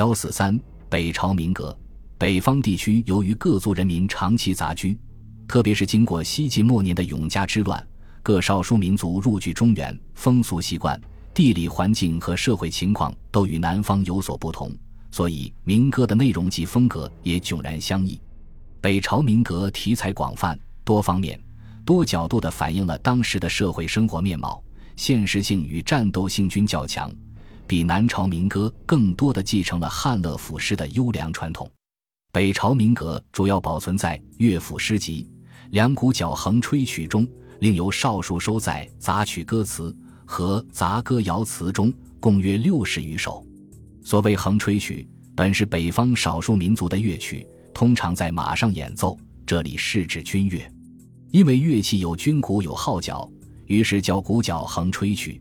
幺四三北朝民革，北方地区由于各族人民长期杂居，特别是经过西晋末年的永嘉之乱，各少数民族入居中原，风俗习惯、地理环境和社会情况都与南方有所不同，所以民歌的内容及风格也迥然相异。北朝民歌题材广泛、多方面、多角度地反映了当时的社会生活面貌，现实性与战斗性均较强。比南朝民歌更多的继承了汉乐府诗的优良传统，北朝民歌主要保存在乐府诗集《两股角横吹曲》中，另有少数收在杂曲歌词和杂歌谣词中，共约六十余首。所谓横吹曲，本是北方少数民族的乐曲，通常在马上演奏，这里是指军乐，因为乐器有军鼓有号角，于是叫鼓角横吹曲。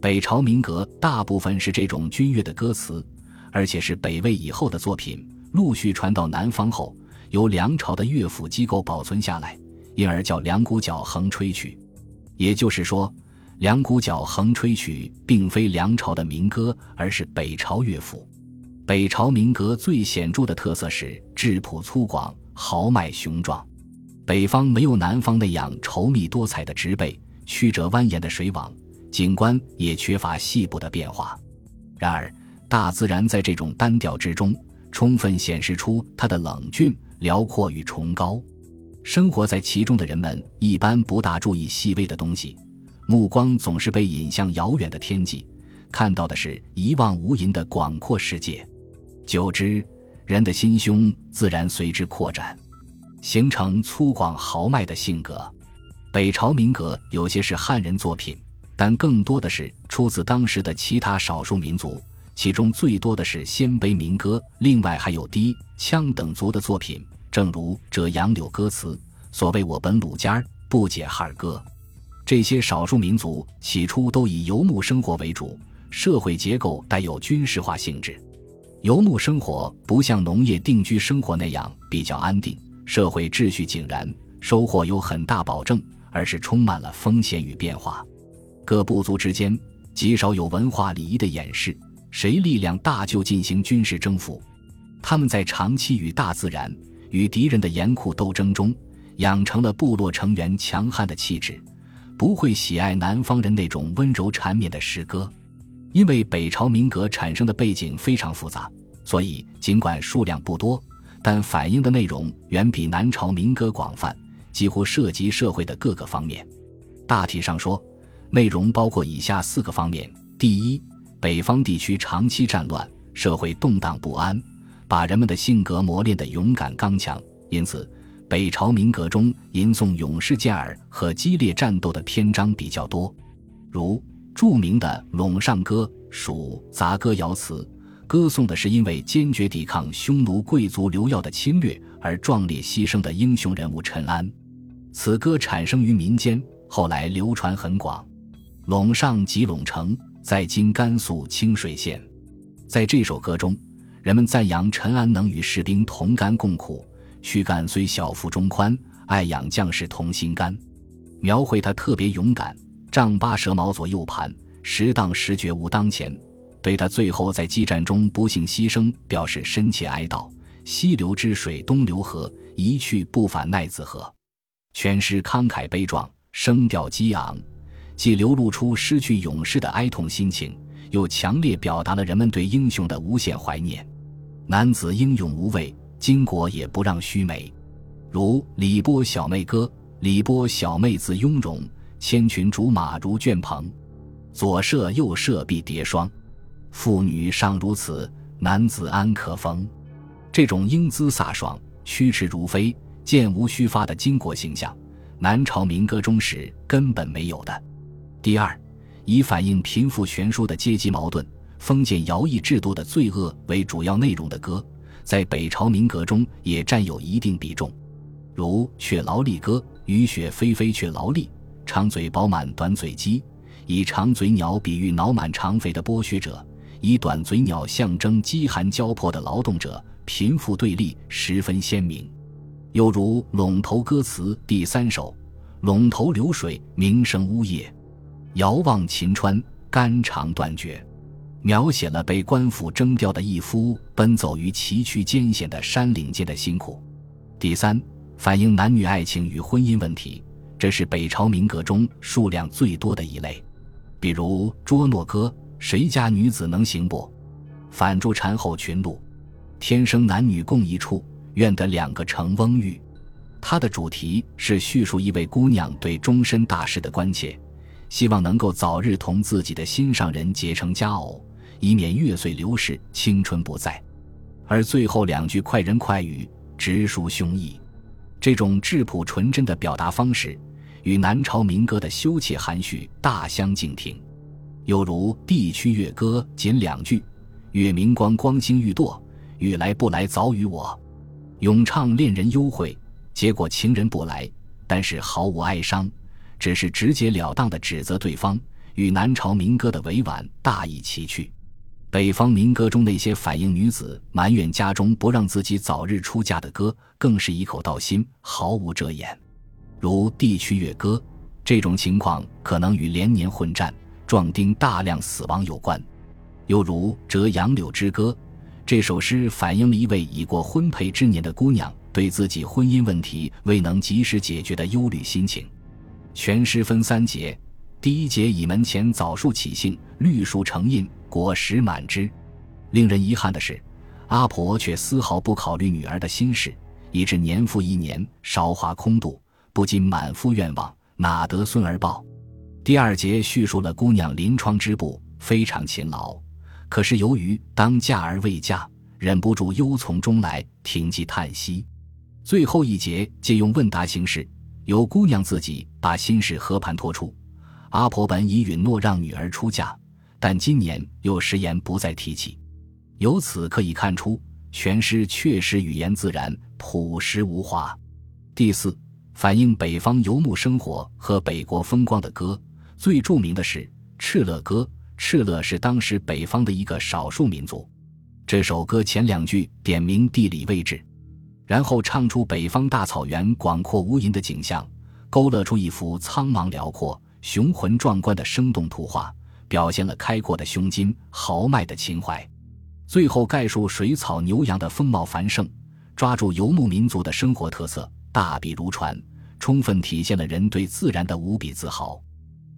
北朝民歌大部分是这种军乐的歌词，而且是北魏以后的作品，陆续传到南方后，由梁朝的乐府机构保存下来，因而叫《两股角横吹曲》。也就是说，《两股角横吹曲》并非梁朝的民歌，而是北朝乐府。北朝民歌最显著的特色是质朴粗犷、豪迈雄壮。北方没有南方那样稠密多彩的植被、曲折蜿蜒的水网。景观也缺乏细部的变化，然而大自然在这种单调之中，充分显示出它的冷峻、辽阔与崇高。生活在其中的人们一般不大注意细微的东西，目光总是被引向遥远的天际，看到的是一望无垠的广阔世界。久之，人的心胸自然随之扩展，形成粗犷豪迈的性格。北朝民歌有些是汉人作品。但更多的是出自当时的其他少数民族，其中最多的是鲜卑民歌，另外还有氐、羌等族的作品。正如《这杨柳》歌词：“所谓我本鲁家儿，不解汉歌。”这些少数民族起初都以游牧生活为主，社会结构带有军事化性质。游牧生活不像农业定居生活那样比较安定，社会秩序井然，收获有很大保证，而是充满了风险与变化。各部族之间极少有文化礼仪的演示，谁力量大就进行军事征服。他们在长期与大自然、与敌人的严酷斗争中，养成了部落成员强悍的气质，不会喜爱南方人那种温柔缠绵的诗歌。因为北朝民歌产生的背景非常复杂，所以尽管数量不多，但反映的内容远比南朝民歌广泛，几乎涉及社会的各个方面。大体上说。内容包括以下四个方面：第一，北方地区长期战乱，社会动荡不安，把人们的性格磨练得勇敢刚强，因此北朝民歌中吟诵勇士健儿和激烈战斗的篇章比较多，如著名的《陇上歌》属杂歌谣词，歌颂的是因为坚决抵抗匈奴贵族刘耀的侵略而壮烈牺牲的英雄人物陈安。此歌产生于民间，后来流传很广。陇上即陇城，在今甘肃清水县。在这首歌中，人们赞扬陈安能与士兵同甘共苦，躯干虽小，腹中宽，爱养将士同心肝。描绘他特别勇敢，丈八蛇矛左右盘，时当时觉无当前。对他最后在激战中不幸牺牲表示深切哀悼。西流之水东流河，一去不返奈子何？全诗慷慨悲壮，声调激昂。既流露出失去勇士的哀痛心情，又强烈表达了人们对英雄的无限怀念。男子英勇无畏，巾帼也不让须眉。如李波小妹歌：李波小妹自雍容，千群竹马如卷蓬，左射右射必叠双。妇女尚如此，男子安可逢？这种英姿飒爽、驱驰如飞、箭无虚发的巾帼形象，南朝民歌中是根本没有的。第二，以反映贫富悬殊的阶级矛盾、封建徭役制度的罪恶为主要内容的歌，在北朝民歌中也占有一定比重，如《却劳力歌》：“雨雪霏霏却劳力，长嘴饱满短嘴鸡。”以长嘴鸟比喻脑满肠肥的剥削者，以短嘴鸟象征饥寒交迫的劳动者，贫富对立十分鲜明。又如《陇头歌词》第三首：“陇头流水鸣声呜咽。”遥望秦川，肝肠断绝。描写了被官府征调的义夫奔走于崎岖艰险的山岭间的辛苦。第三，反映男女爱情与婚姻问题，这是北朝民歌中数量最多的一类。比如《捉诺歌》，谁家女子能行不？反助禅后群鹿，天生男女共一处，愿得两个成翁玉。它的主题是叙述一位姑娘对终身大事的关切，希望能够早日同自己的心上人结成佳偶。以免月岁流逝，青春不在，而最后两句快人快语，直抒胸臆。这种质朴纯真的表达方式，与南朝民歌的羞怯含蓄大相径庭。又如《地区乐歌》仅两句：“月明光，光星欲堕；雨来不来，早与我。”咏唱恋人幽会，结果情人不来，但是毫无哀伤，只是直截了当的指责对方，与南朝民歌的委婉大异其趣。北方民歌中那些反映女子埋怨家中不让自己早日出嫁的歌，更是一口道心，毫无遮掩。如《地区乐歌》，这种情况可能与连年混战、壮丁大量死亡有关。又如《折杨柳之歌》，这首诗反映了一位已过婚配之年的姑娘对自己婚姻问题未能及时解决的忧虑心情。全诗分三节，第一节以门前枣树起兴，绿树成荫。果实满枝，令人遗憾的是，阿婆却丝毫不考虑女儿的心事，以致年复一年，韶华空度，不禁满腹愿望，哪得孙儿报？第二节叙述了姑娘临窗织布，非常勤劳，可是由于当嫁而未嫁，忍不住忧从中来，停机叹息。最后一节借用问答形式，由姑娘自己把心事和盘托出。阿婆本已允诺让女儿出嫁。但今年又食言不再提起，由此可以看出，全诗确实语言自然、朴实无华。第四，反映北方游牧生活和北国风光的歌，最著名的是《敕勒歌》。敕勒是当时北方的一个少数民族。这首歌前两句点明地理位置，然后唱出北方大草原广阔无垠的景象，勾勒出一幅苍茫辽阔、雄浑壮观的生动图画。表现了开阔的胸襟、豪迈的情怀，最后概述水草牛羊的丰茂繁盛，抓住游牧民族的生活特色，大笔如椽，充分体现了人对自然的无比自豪。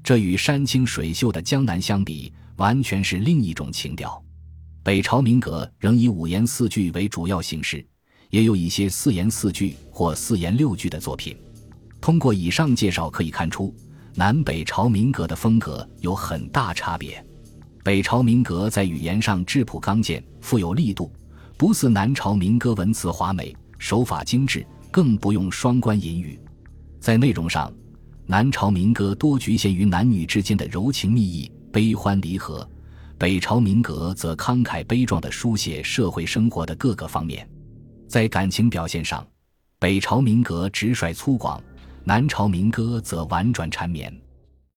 这与山清水秀的江南相比，完全是另一种情调。北朝民歌仍以五言四句为主要形式，也有一些四言四句或四言六句的作品。通过以上介绍可以看出。南北朝民歌的风格有很大差别，北朝民歌在语言上质朴刚健，富有力度，不似南朝民歌文辞华美，手法精致，更不用双关引语。在内容上，南朝民歌多局限于男女之间的柔情蜜意、悲欢离合，北朝民歌则慷慨悲壮地书写社会生活的各个方面。在感情表现上，北朝民歌直率粗犷。南朝民歌则婉转缠绵。